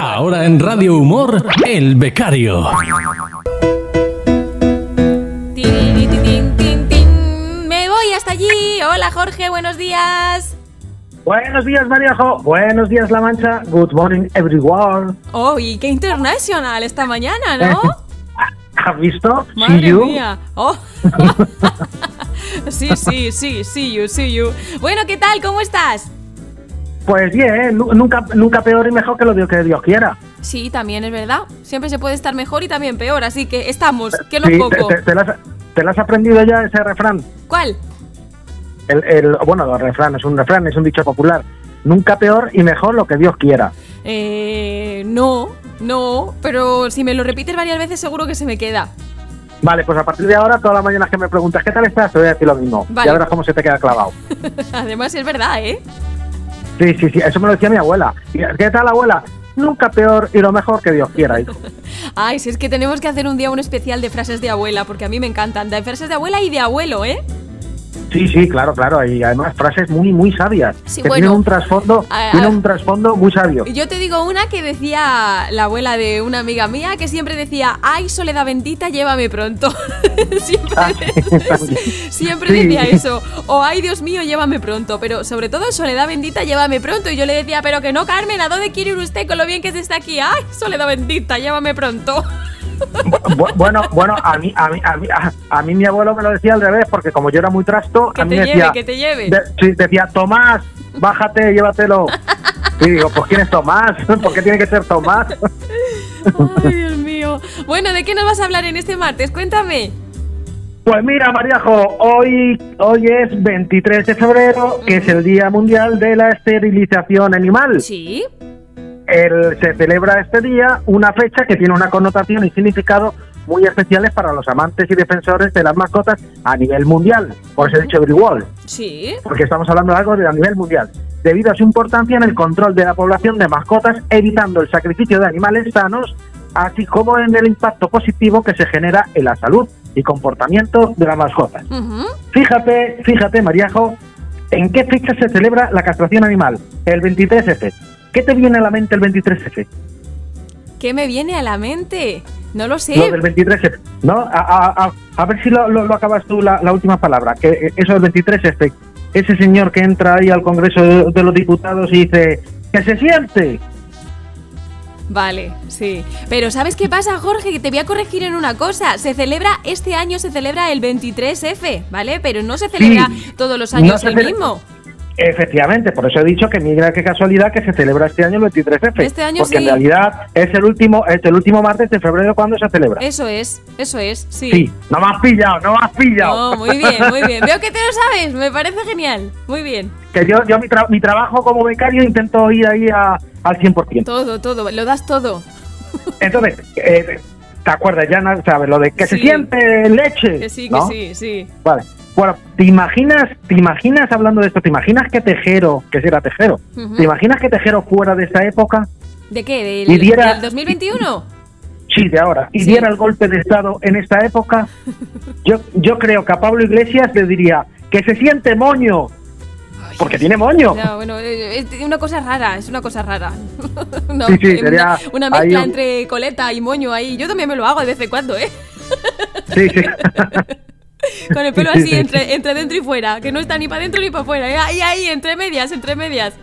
Ahora en Radio Humor, El Becario. Tin, tin, tin, tin, tin. Me voy hasta allí. Hola Jorge, buenos días. Buenos días, Mariajo. Buenos días, La Mancha. Good morning, everyone. Oh, y qué internacional esta mañana, ¿no? ¿Has visto? See Madre you. mía. Oh. sí, sí, sí, see you, see you. Bueno, ¿qué tal? ¿Cómo estás? Pues bien, nu- nunca, nunca peor y mejor que lo que Dios quiera. Sí, también es verdad. Siempre se puede estar mejor y también peor, así que estamos, que no Sí, poco. te, te- te lo has, te lo has aprendido ya ese refrán? ¿Cuál? El, el- bueno, el refrán es un refrán, es un dicho popular. Nunca peor y mejor lo que Dios quiera. Eh, no, no, pero si me lo repites varias veces seguro que se me queda. Vale, pues a partir de ahora, todas las mañanas que me preguntas ¿qué tal estás? Te voy a decir lo mismo. Vale. Ya verás cómo se te queda clavado. Además es verdad, ¿eh? Sí, sí, sí, eso me lo decía mi abuela. ¿Qué tal, abuela? Nunca peor y lo mejor que Dios quiera, hijo. Ay, si es que tenemos que hacer un día un especial de frases de abuela, porque a mí me encantan. De frases de abuela y de abuelo, ¿eh? Sí, sí, claro, claro. Y además frases muy, muy sabias. Sí, que bueno. tienen un trasfondo, A- a- tienen un trasfondo muy sabio. Yo te digo una que decía la abuela de una amiga mía, que siempre decía, ay, soledad bendita, llévame pronto. siempre Ah, también. siempre Sí. decía eso. O, ay, Dios mío, llévame pronto. Pero sobre todo, soledad bendita, llévame pronto. Y yo le decía, pero que no, Carmen, ¿a dónde quiere ir usted con lo bien que se está aquí? Ay, soledad bendita, llévame pronto. Bu- bueno, bueno, a mí, a mí, a mí, a, a mí mi abuelo me lo decía al revés, porque como yo era muy trasto, Que a mí te me lleve, decía, que te lleve. de- decía, Tomás, bájate, llévatelo. Y digo, pues ¿quién es Tomás? ¿Por qué tiene que ser Tomás? Ay, Dios mío. Bueno, ¿de qué nos vas a hablar en este martes? Cuéntame. Pues mira, Mariajo, hoy, hoy es 23 de febrero, que es el Día Mundial de la Esterilización Animal. Sí. El- se celebra este día una fecha que tiene una connotación y significado muy especiales para los amantes y defensores de las mascotas a nivel mundial. Por eso he dicho everyone, Sí. porque estamos hablando de algo de a nivel mundial. Debido a su importancia en el control de la población de mascotas, evitando el sacrificio de animales sanos, así como en el impacto positivo que se genera en la salud y comportamiento de las mascotas. Fíjate, fíjate, Mariajo, ¿en qué fecha se celebra la castración animal? El 23F. ¿Qué te viene a la mente el 23F? ¿Qué me viene a la mente? No lo sé. Lo del 23F. ¿No? A, a- a- a ver si lo, lo- lo acabas tú la, la última palabra. Que eso del 23F. Ese señor que entra ahí al Congreso de, de los Diputados y dice que se siente. Vale, sí. Pero ¿sabes qué pasa, Jorge? Que te voy a corregir en una cosa. Se celebra, este año se celebra el 23F, ¿vale? Pero no se celebra todos los años el mismo. Efectivamente, por eso he dicho que mira qué casualidad que se celebra este año el 23F. Este año porque sí. en realidad es el último es el último martes de febrero cuando se celebra. Eso es, eso es, sí. Sí, no me has pillado, no me has pillado. Oh, muy bien, muy bien. Veo que te lo sabes, me parece genial. Muy bien. Que yo, yo mi, tra- mi trabajo como becario intento ir ahí a- al 100%. Todo, todo, lo das todo. Entonces, eh, ¿te acuerdas ya, no? sabes? Lo de que se siente leche. Que sí, ¿no? que sí, sí. Vale. Bueno, ¿te imaginas, te imaginas hablando de esto, te imaginas que Tejero, que si era Tejero, te imaginas que Tejero fuera de esta época? ¿De qué? Y ¿Del, diera- del 2021? Sí, de ahora. Y Sí. diera el golpe de Estado en esta época, yo, yo creo que a Pablo Iglesias le diría que se siente moño, porque tiene moño. No, bueno, eh, es una cosa rara, es una cosa rara. Una, Sí, sí, sería una mezcla entre coleta y moño ahí. Yo también me lo hago de vez en cuando, ¿eh? Sí, sí. Con el pelo Sí, así sí, entre, entre dentro y fuera, que no está ni para dentro ni para afuera. ¿eh? Ahí, ahí, entre medias, entre medias.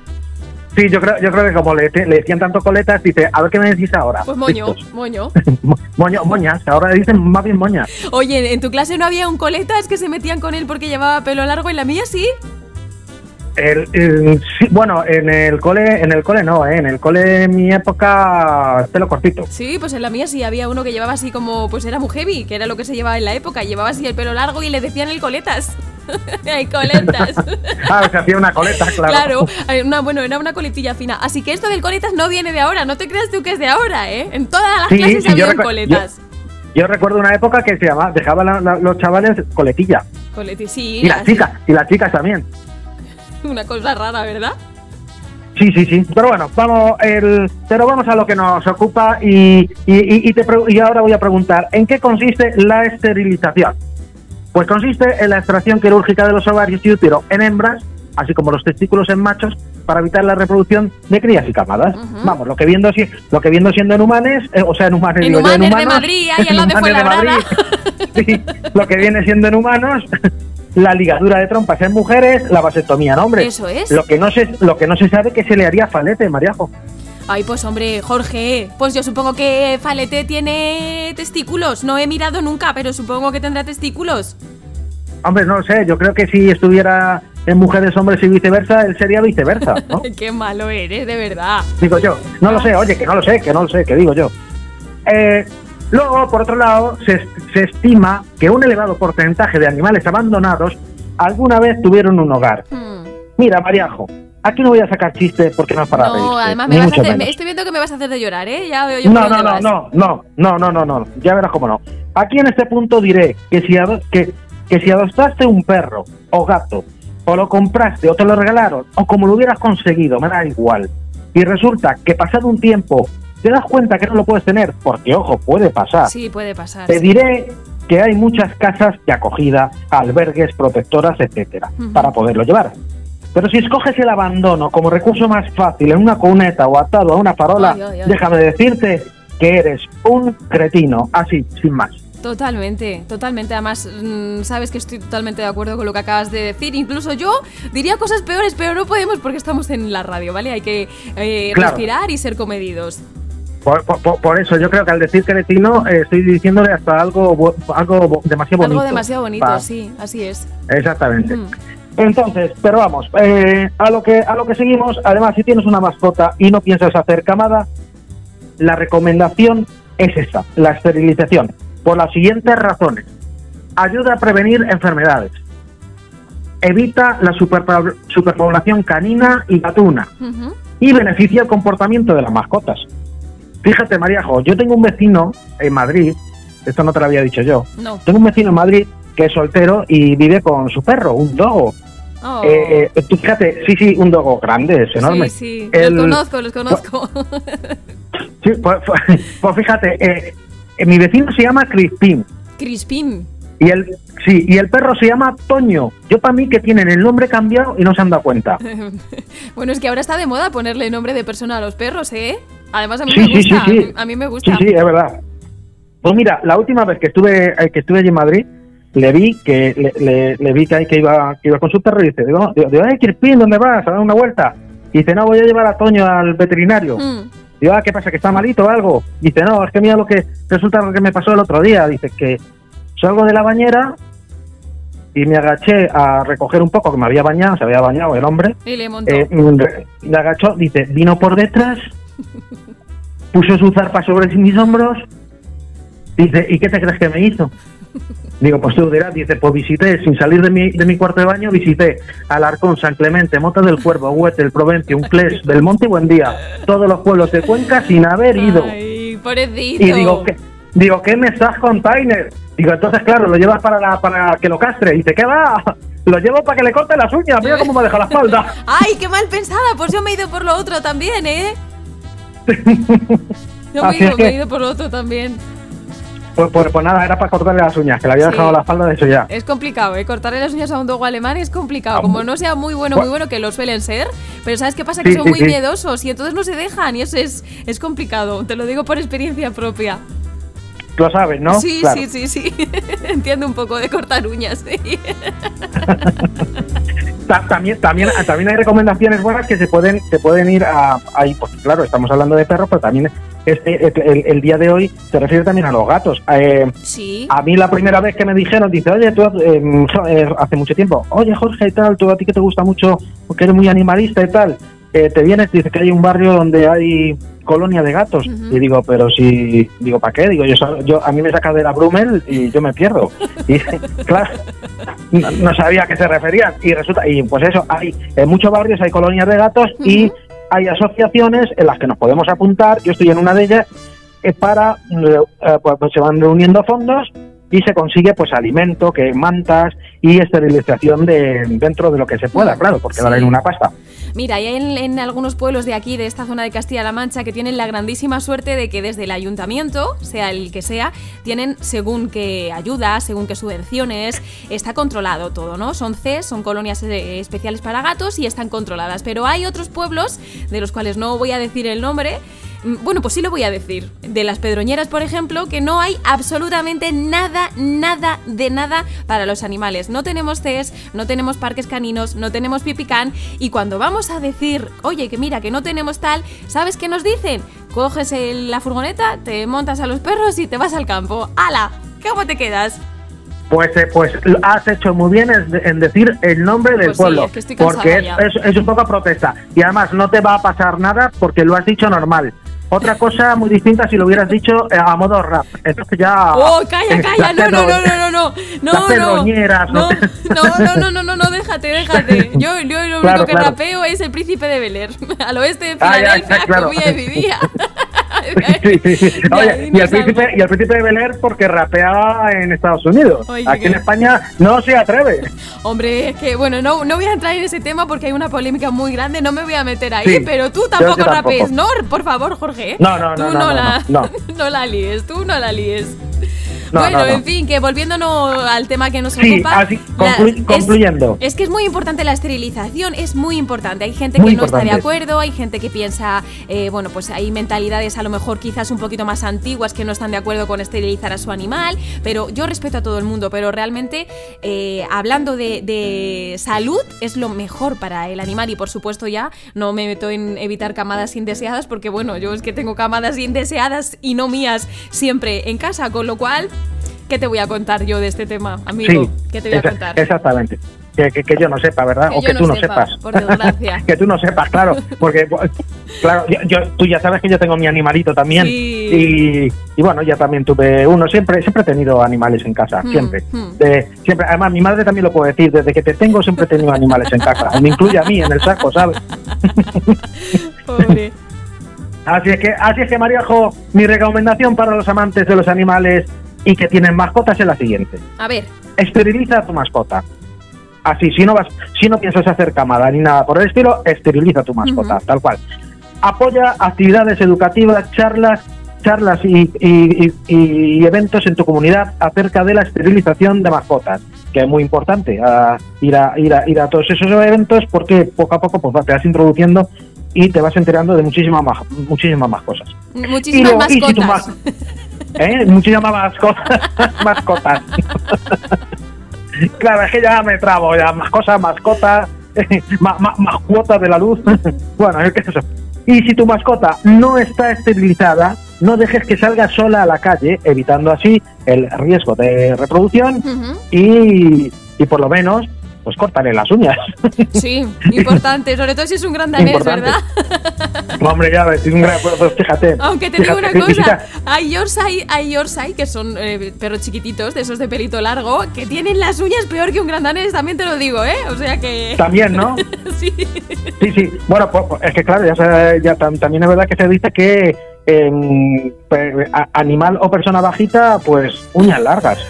Sí, yo creo, yo creo que como le, le decían tanto coletas, dice, a ver qué me decís ahora. Pues moño, Listos. moño. Mo- moño, moñas, ahora dicen más bien moñas. Oye, ¿en tu clase no había un coletas que se metían con él porque llevaba pelo largo? ¿En la mía sí? El, el- sí, bueno, en el cole, en el cole no, ¿eh? en el cole en mi época pelo cortito. Sí, pues en la mía sí había uno que llevaba así como, pues era muy heavy, que era lo que se llevaba en la época. Llevaba así el pelo largo y le decían el coletas. Hay coletas. Ah, se hacía una coleta, claro. Claro, una, bueno, era una coletilla fina. Así que esto del coletas no viene de ahora, no te creas tú que es de ahora, ¿eh? En todas las Sí, clases había coletas. Yo recuerdo una época que se llamaba, dejaban la- la- los chavales coletilla. Coleti, sí, Y las chicas, y las chicas también. una cosa rara, ¿verdad? Sí, sí, sí. Pero bueno, vamos, el, pero vamos a lo que nos ocupa y, y, y- te y ahora voy a preguntar, ¿en qué consiste la esterilización? Pues consiste en la extracción quirúrgica de los ovarios y útero en hembras, así como los testículos en machos, para evitar la reproducción de crías y camadas. Vamos, lo que viendo si- lo que viendo siendo en humanes, eh, o sea, en humanes, En digo yo, humanes de humanos, Madrid, ahí de en humanes Fuenlabrada. Madrid. Sí, lo que viene siendo en humanos, la ligadura de trompas en mujeres, la vasectomía en hombres. Eso es. Lo que no se lo que no se sabe que se le haría Falete, Mariajo. Ay, pues hombre, Jorge, pues yo supongo que Falete tiene testículos. No he mirado nunca, pero supongo que tendrá testículos. Hombre, no lo sé, yo creo que si estuviera en mujeres, hombres y viceversa, él sería viceversa, ¿no? Qué malo eres, de verdad. digo yo. No lo sé, oye, que no lo sé, que no lo sé, que digo yo. Eh, luego, por otro lado, se, se estima que un elevado porcentaje de animales abandonados alguna vez tuvieron un hogar. Hmm. Mira, Mariajo, aquí no voy a sacar chistes porque no es para No, reírse, además me vas a hacer, me- estoy viendo que me vas a hacer de llorar, ¿eh? Ya veo yo No, no, no, no, no, no, no, no, no, ya verás cómo no. Aquí en este punto diré que si, que, que si adoptaste un perro o gato, o lo compraste o te lo regalaron, o como lo hubieras conseguido, me da igual, y resulta que pasado un tiempo te das cuenta que no lo puedes tener, porque ojo, puede pasar, Sí, puede pasar. te sí. diré que hay muchas casas de acogida, albergues, protectoras, etcétera, Ujú. para poderlo llevar. Pero si escoges el abandono como recurso más fácil en una cuneta o atado a una farola, Ay, ay, ay. déjame decirte que eres un cretino, así, sin más. Totalmente, totalmente. Además, mm, sabes que estoy totalmente de acuerdo con lo que acabas de decir. Incluso yo diría cosas peores, pero no podemos porque estamos en la radio, ¿vale? Hay que eh, Claro. respirar y ser comedidos. Por, por- eso yo creo que al decir cretino eh, estoy diciéndole hasta algo, algo demasiado bonito. Algo demasiado bonito, Pa- sí, así es. Exactamente. Mm. Entonces, pero vamos, eh, a lo que a lo que seguimos. Además, si tienes una mascota y no piensas hacer camada, la recomendación es esta: la esterilización, por las siguientes razones: ayuda a prevenir enfermedades, evita la superpo- superpoblación canina y gatuna y beneficia el comportamiento de las mascotas. Fíjate, Mariajo, yo tengo un vecino en Madrid, esto no te lo había dicho yo, No. tengo un vecino en Madrid que es soltero y vive con su perro, un dogo. Oh. Eh, eh, tú fíjate, sí, sí, un dogo grande, es enorme. Sí, sí, El- los conozco, los conozco. Sí, pues, pues- pues fíjate, eh, eh, mi vecino se llama Crispín Crispín. Y el sí y el perro se llama Toño. Yo para mí que tienen el nombre cambiado y no se han dado cuenta. bueno, es que ahora está de moda ponerle nombre de persona a los perros, ¿eh? Además, a mí Sí, me gusta. sí, sí. A, mí, a mí me gusta. Sí, sí, es verdad. Pues mira, la última vez que estuve eh, que estuve allí en Madrid, le vi que le, le- le vi que, que iba que iba con su perro y dice, digo, digo, "Eh, Crispín, ¿dónde vas? A dar una vuelta. Y dice, no, voy a llevar a Toño al veterinario. Mm. Digo, ah, ¿qué pasa? ¿Que está malito o algo? Dice, no, es que mira lo que resulta lo que me pasó el otro día. Dice que salgo de la bañera y me agaché a recoger un poco, que me había bañado, se había bañado el hombre. Y le montó. Eh, me agachó, dice, vino por detrás, puso su zarpa sobre mis hombros, dice, ¿y qué te crees que me hizo? Digo, pues tú dirás, dice, pues visité, sin salir de mi, de mi cuarto de baño, visité Alarcón, San Clemente, Mota del Cuervo, Huete, El Provencio, Unclés, Belmonte y Buendía, todos los pueblos de Cuenca sin haber ido. Ay, pobrecito. Y digo, ¿qué, digo, ¿qué me estás container? Digo, entonces, claro, lo llevas para, la, para que lo castre. Y dice, ¿qué va? Lo llevo para que le corte las uñas, mira cómo me deja la espalda. Ay, qué mal pensada. Pues yo me he ido por lo otro también, ¿eh? Yo me he, ido, me he ido por lo otro también. Pues, pues, pues nada, era para cortarle las uñas, que le había Sí. dejado la espalda de eso ya. Es complicado, ¿eh? Cortarle las uñas a un dogo alemán es complicado. Ah, Como no sea muy bueno, muy bueno, que lo suelen ser. Pero ¿sabes qué pasa? Que Sí, son sí, muy miedosos y entonces no se dejan. Y eso es, es complicado. Te lo digo por experiencia propia. Lo sabes, ¿no? Sí, Claro. sí, sí, sí. Entiendo un poco de cortar uñas. sí. Ta- También, también, también hay recomendaciones buenas que se pueden, se pueden ir a ahí, pues claro, estamos hablando de perros, pero también este, el, el día de hoy se refiere también a los gatos. Eh, Sí. a mí la primera vez que me dijeron, dice, oye, tú eh, eh, hace mucho tiempo, oye Jorge y tal, tú a ti que te gusta mucho, porque eres muy animalista y tal, eh, te vienes, dice que hay un barrio donde hay colonia de gatos. Y digo, pero si, digo, ¿para qué? Digo, yo, yo a mí me saca de la Brumel y yo me pierdo. Y claro, no, no sabía a qué se referían. Y resulta, y pues eso, hay en muchos barrios hay colonias de gatos y hay asociaciones en las que nos podemos apuntar. Yo estoy en una de ellas eh, para, eh, eh, pues, pues se van reuniendo fondos y se consigue pues alimento, que mantas y esterilización de dentro de lo que se pueda, claro, porque Sí. valen una pasta. Mira, hay en, algunos pueblos de aquí, de esta zona de Castilla-La Mancha, que tienen la grandísima suerte de que desde el ayuntamiento, sea el que sea, tienen según qué ayuda, según qué subvenciones, está controlado todo, ¿no? Son CES, son colonias eh, especiales para gatos y están controladas. Pero hay otros pueblos, de los cuales no voy a decir el nombre, bueno, pues sí lo voy a decir. De las Pedroñeras, por ejemplo, que no hay absolutamente nada, nada de nada para los animales. No tenemos CES, no tenemos parques caninos, no tenemos pipicán. Y cuando vamos a decir, oye, que mira, que no tenemos tal, ¿sabes qué nos dicen? Coges el- la furgoneta, te montas a los perros y te vas al campo. ¡Hala! ¿Cómo te quedas? Pues, eh, pues lo has hecho muy bien en, decir el nombre del Pues sí, pueblo, es que estoy cansada porque es- es un poco protesta. Y además no te va a pasar nada porque lo has dicho normal. Otra cosa muy distinta si lo hubieras dicho eh, a modo rap. Entonces ya... ¡Oh, calla, calla! No, no, no, no, no, no, no, no. No, no no, no, no, déjate, déjate. Yo, yo lo único que rapeo es el príncipe de Bel Air. Al oeste de Ah, Filadelfia y vivía. Sí, Oye, y, el príncipe, y el príncipe de Bel Air porque rapeaba en Estados Unidos. Oye, Aquí en España no se atreve. Hombre, es que, bueno, no, no voy a entrar en ese tema porque hay una polémica muy grande, no me voy a meter ahí, Sí, pero tú tampoco tampoco. rapees, ¿no? Por favor, Jorge. No, no, Tú no, no, no, la, no, no la líes, tú no la líes. No, bueno, no, no. en fin, que volviéndonos al tema que nos Sí, ocupa. así, conclu- concluyendo. Es, que es muy importante la esterilización, es muy importante. Hay gente Muy que no está de acuerdo, hay gente que piensa, eh, bueno, pues hay mentalidades a lo mejor quizás un poquito más antiguas que no están de acuerdo con esterilizar a su animal, pero yo respeto a todo el mundo, pero realmente eh, hablando de, de salud es lo mejor para el animal y por supuesto ya no me meto en evitar camadas indeseadas porque bueno, yo es que tengo camadas indeseadas y no mías siempre en casa, con lo cual, ¿qué te voy a contar yo de este tema, amigo? Sí, ¿Qué te voy a contar? Exactamente. Que, que- que yo no sepa, ¿verdad? Que o que no tú no sepa, sepas. por desgracia. que tú no sepas, claro. Porque, claro, yo, yo- tú ya sabes que yo tengo mi animalito también. Sí. Y, y bueno, ya también tuve uno. Siempre siempre he tenido animales en casa, Mm, siempre. mm. De- siempre. Además, mi madre también lo puede decir. Desde que te tengo, siempre he tenido animales en casa. Me incluye a mí en el saco, ¿sabes? Pobre. Así es que, así es que Mariajo, mi recomendación para los amantes de los animales y que tienen mascotas es la siguiente. A ver, esteriliza a tu mascota. Así, si no vas, si no piensas hacer camada ni nada por el estilo, esteriliza a tu mascota, tal cual. Apoya actividades educativas, charlas, charlas y, y- y- y eventos en tu comunidad acerca de la esterilización de mascotas, que es muy importante a ir a ir a ir a todos esos eventos porque poco a poco pues te vas introduciendo y te vas enterando de muchísimas más muchísimas más cosas. muchísimas luego, y si tu mascotas. mas- ¿Eh? Muchísimas mascotas. mascotas. claro, es que ya me trabo, ya más cosas, mascotas, más, más, más cuotas de la luz. bueno, es que eso. Y si tu mascota no está esterilizada, no dejes que salga sola a la calle, evitando así el riesgo de reproducción y, y por lo menos, pues córtale las uñas. Sí, importante, sobre todo si es un gran danés, Importante. ¿verdad? Hombre, ya ves, un gran- pues fíjate. Aunque te digo una fíjate, cosa, hay Yorkshire, hay Yorkshire, que son eh, perros chiquititos, de esos de pelito largo, que tienen las uñas peor que un gran danés, también te lo digo, ¿eh? O sea que... También, ¿no? sí. Sí, sí. Bueno, pues, es que claro, ya, ya tam- también es verdad que se dice que animal o persona bajita, pues uñas largas.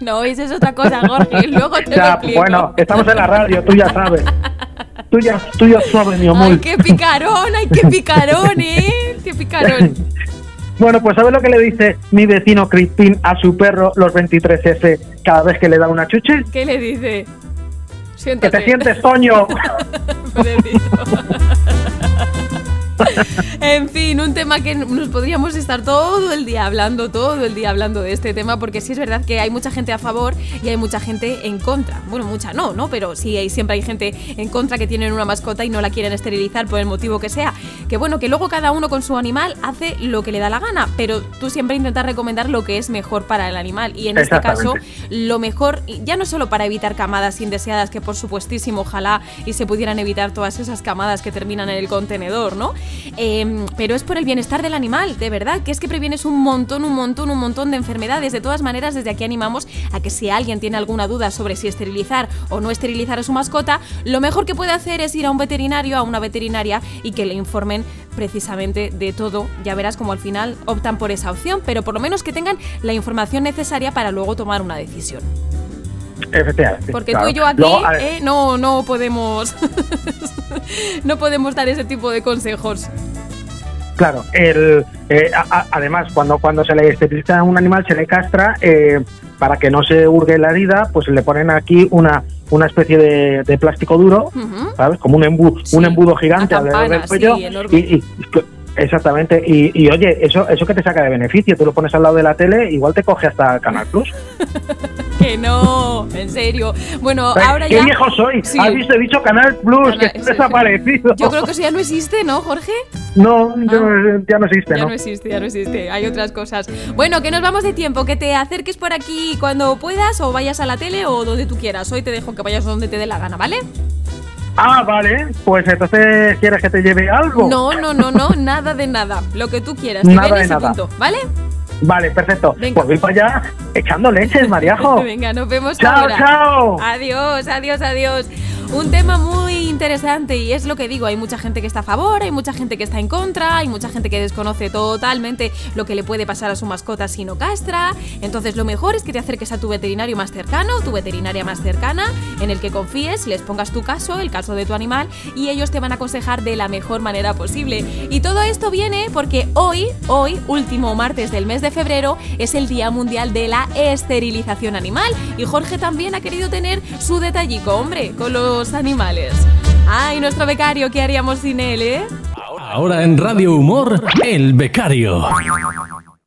No, esa es otra cosa, Jorge, luego te Ya, bueno, estamos en la radio, tú ya sabes. Tú ya, tú ya sabes, mi amor. ¡Ay, qué picarón! ¡Ay, qué picarón, eh! ¡Qué picarón! Bueno, pues ¿sabes lo que le dice mi vecino Crispín a su perro los 23F cada vez que le da una chuche? ¿Qué le dice? Que te sientes, Toño. En fin, un tema que nos podríamos estar todo el día hablando, todo el día hablando de este tema, porque sí es verdad que hay mucha gente a favor y hay mucha gente en contra. Bueno, mucha no, ¿no? Pero sí hay, siempre hay gente en contra que tienen una mascota y no la quieren esterilizar por el motivo que sea. Que bueno, que luego cada uno con su animal hace lo que le da la gana, pero tú siempre intentas recomendar lo que es mejor para el animal. Y en este caso, lo mejor, ya no solo para evitar camadas indeseadas, que por supuestísimo, ojalá y se pudieran evitar todas esas camadas que terminan en el contenedor, ¿no? Eh, pero es por el bienestar del animal, de verdad, que es que previenes un montón, un montón, un montón de enfermedades. De todas maneras, desde aquí animamos a que si alguien tiene alguna duda sobre si esterilizar o no esterilizar a su mascota, lo mejor que puede hacer es ir a un veterinario, a una veterinaria y que le informen precisamente de todo. Ya verás como al final optan por esa opción, pero por lo menos que tengan la información necesaria para luego tomar una decisión. Efectivamente. Porque claro. tú y yo aquí Luego, eh, no, no podemos. no podemos dar ese tipo de consejos. Claro, el, eh, a- a- además, cuando, cuando se le esteriliza a un animal, se le castra eh, para que no se hurgue la herida, pues le ponen aquí una, una especie de, de plástico duro. ¿sabes? Como un, embu- Sí, un embudo gigante alrededor del cuello. sí, enorme. y, y- exactamente. Y, y, oye, eso, eso que te saca de beneficio, tú lo pones al lado de la tele, igual te coge hasta Canal Plus. Que no, en serio. Bueno, ahora ¡Qué ya. viejo soy! Sí. ¿Has visto? He dicho Canal Plus, Canal- que está desaparecido. Yo creo que eso ya no existe, ¿no, Jorge? No, ya no- ya no existe, Ya ¿no? no existe, ya no existe. Hay otras cosas. Bueno, que nos vamos de tiempo, que te acerques por aquí cuando puedas o vayas a la tele o donde tú quieras. Hoy te dejo que vayas donde te dé la gana, ¿vale? Ah, vale. Pues entonces, ¿quieres que te lleve algo? No, no, no, no, nada de nada. Lo que tú quieras. Nada de nada. punto, ¿vale? Vale, perfecto. Venga. Pues voy para allá echando leches, Mariajo. Venga, nos vemos chao, ahora. chao. Adiós, adiós, adiós. Un tema muy interesante y es lo que digo, hay mucha gente que está a favor, hay mucha gente que está en contra, hay mucha gente que desconoce totalmente lo que le puede pasar a su mascota si no castra. Entonces lo mejor es que te acerques a tu veterinario más cercano, tu veterinaria más cercana, en el que confíes, les pongas tu caso, el caso de tu animal y ellos te van a aconsejar de la mejor manera posible. Y todo esto viene porque hoy, hoy, último martes del mes de febrero, es el Día Mundial de la Esterilización Animal y Jorge también ha querido tener su detallico, hombre, con los animales. Ay, nuestro becario, ¿qué haríamos sin él, eh? Ahora en Radio Humor, El Becario.